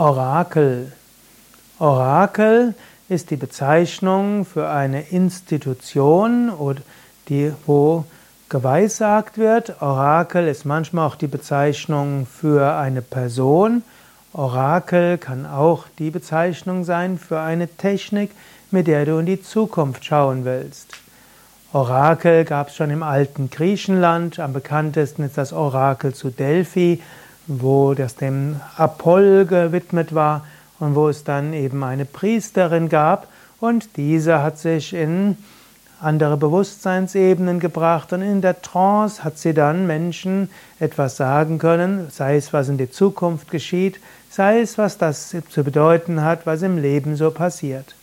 Orakel. Orakel ist die Bezeichnung für eine Institution, die, wo geweissagt wird. Orakel ist manchmal auch die Bezeichnung für eine Person. Orakel kann auch die Bezeichnung sein für eine Technik, mit der du in die Zukunft schauen willst. Orakel gab es schon im alten Griechenland. Am bekanntesten ist das Orakel zu Delphi, wo das dem Apoll gewidmet war und wo es dann eben eine Priesterin gab und diese hat sich in andere Bewusstseinsebenen gebracht und in der Trance hat sie dann Menschen etwas sagen können, sei es was in der Zukunft geschieht, sei es was das zu bedeuten hat, was im Leben so passiert.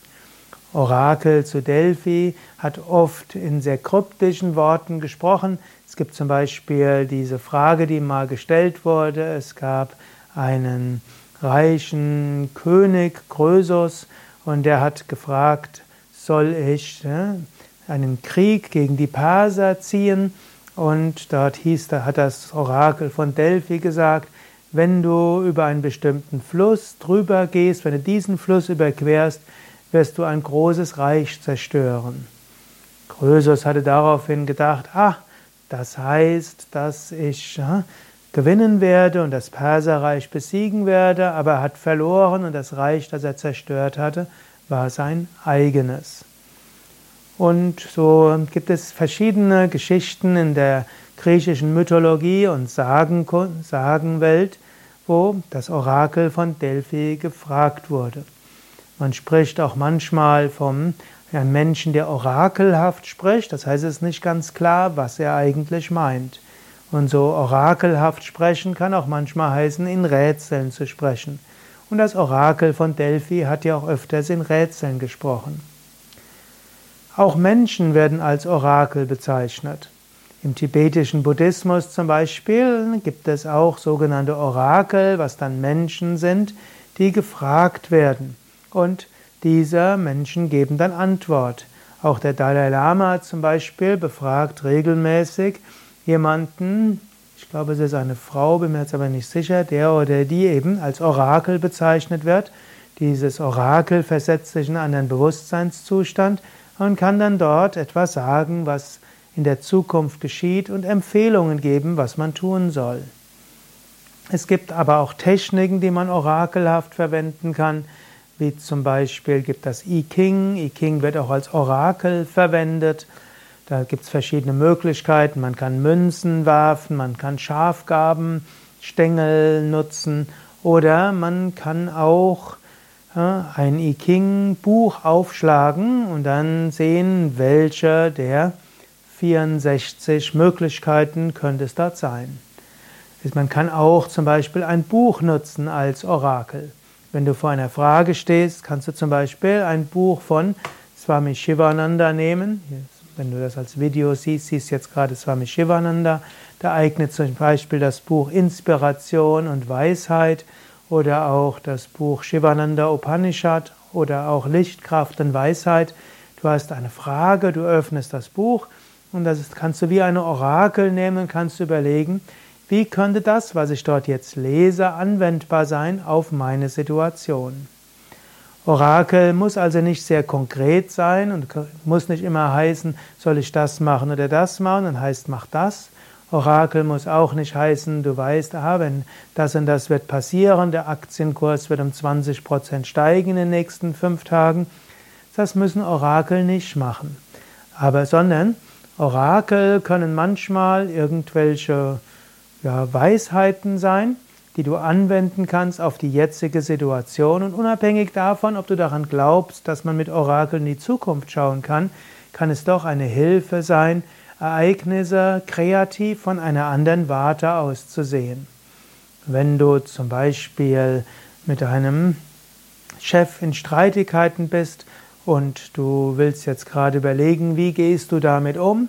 Orakel zu Delphi hat oft in sehr kryptischen Worten gesprochen. Es gibt zum Beispiel diese Frage, die mal gestellt wurde. Es gab einen reichen König Krösus und der hat gefragt, soll ich ne, einen Krieg gegen die Perser ziehen? Und dort hieß, da hat das Orakel von Delphi gesagt, wenn du über einen bestimmten Fluss drüber gehst, wenn du diesen Fluss überquerst, wirst du ein großes Reich zerstören. Krösus hatte daraufhin gedacht, ah, das heißt, dass ich ja, gewinnen werde und das Perserreich besiegen werde, aber er hat verloren und das Reich, das er zerstört hatte, war sein eigenes. Und so gibt es verschiedene Geschichten in der griechischen Mythologie und Sagen, Sagenwelt, wo das Orakel von Delphi gefragt wurde. Man spricht auch manchmal vom einem Menschen, der orakelhaft spricht, das heißt, es ist nicht ganz klar, was er eigentlich meint. Und so orakelhaft sprechen kann auch manchmal heißen, in Rätseln zu sprechen. Und das Orakel von Delphi hat ja auch öfters in Rätseln gesprochen. Auch Menschen werden als Orakel bezeichnet. Im tibetischen Buddhismus zum Beispiel gibt es auch sogenannte Orakel, was dann Menschen sind, die gefragt werden. Und diese Menschen geben dann Antwort. Auch der Dalai Lama zum Beispiel befragt regelmäßig jemanden, ich glaube es ist eine Frau, bin mir jetzt aber nicht sicher, der oder die eben als Orakel bezeichnet wird. Dieses Orakel versetzt sich in einen Bewusstseinszustand und kann dann dort etwas sagen, was in der Zukunft geschieht und Empfehlungen geben, was man tun soll. Es gibt aber auch Techniken, die man orakelhaft verwenden kann wie zum Beispiel gibt das I Ching. I Ching wird auch als Orakel verwendet. Da gibt es verschiedene Möglichkeiten. Man kann Münzen werfen, man kann Schafgaben, Stängel nutzen oder man kann auch ein I Ching Buch aufschlagen und dann sehen, welche der 64 Möglichkeiten könnte es dort sein. Man kann auch zum Beispiel ein Buch nutzen als Orakel. Wenn du vor einer Frage stehst, kannst du zum Beispiel ein Buch von Swami Shivananda nehmen. Wenn du das als Video siehst, siehst du jetzt gerade Swami Shivananda. Da eignet zum Beispiel das Buch Inspiration und Weisheit oder auch das Buch Shivananda Upanishad oder auch Lichtkraft und Weisheit. Du hast eine Frage, du öffnest das Buch und das kannst du wie eine Orakel nehmen kannst überlegen, wie könnte das, was ich dort jetzt lese, anwendbar sein auf meine Situation? Orakel muss also nicht sehr konkret sein und muss nicht immer heißen, soll ich das machen oder das machen, dann heißt, mach das. Orakel muss auch nicht heißen, du weißt, aha, wenn das und das wird passieren, der Aktienkurs wird um 20 Prozent steigen in den nächsten fünf Tagen. Das müssen Orakel nicht machen. Aber, sondern Orakel können manchmal irgendwelche ja, Weisheiten sein, die du anwenden kannst auf die jetzige Situation. Und unabhängig davon, ob du daran glaubst, dass man mit Orakeln in die Zukunft schauen kann, kann es doch eine Hilfe sein, Ereignisse kreativ von einer anderen Warte aus zu sehen. Wenn du zum Beispiel mit einem Chef in Streitigkeiten bist und du willst jetzt gerade überlegen, wie gehst du damit um,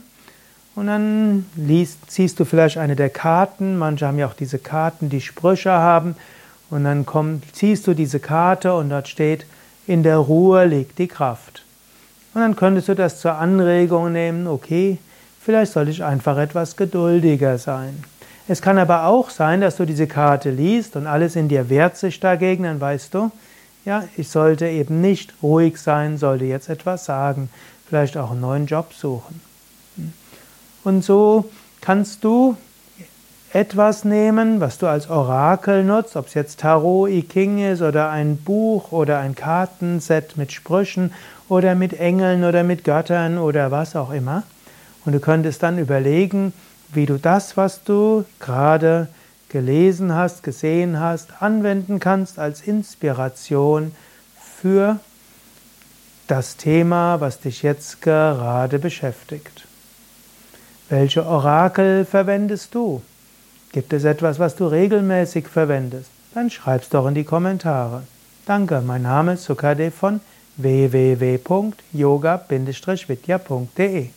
und dann liest, ziehst du vielleicht eine der Karten. Manche haben ja auch diese Karten, die Sprüche haben. Und dann komm, ziehst du diese Karte und dort steht, in der Ruhe liegt die Kraft. Und dann könntest du das zur Anregung nehmen, okay, vielleicht soll ich einfach etwas geduldiger sein. Es kann aber auch sein, dass du diese Karte liest und alles in dir wehrt sich dagegen, dann weißt du, ja, ich sollte eben nicht ruhig sein, sollte jetzt etwas sagen, vielleicht auch einen neuen Job suchen. Und so kannst du etwas nehmen, was du als Orakel nutzt, ob es jetzt Tarot I King ist oder ein Buch oder ein Kartenset mit Sprüchen oder mit Engeln oder mit Göttern oder was auch immer. Und du könntest dann überlegen, wie du das, was du gerade gelesen hast, gesehen hast, anwenden kannst als Inspiration für das Thema, was dich jetzt gerade beschäftigt. Welche Orakel verwendest du? Gibt es etwas, was du regelmäßig verwendest? Dann schreib's doch in die Kommentare. Danke, mein Name ist Sukade von www.yoga-vidya.de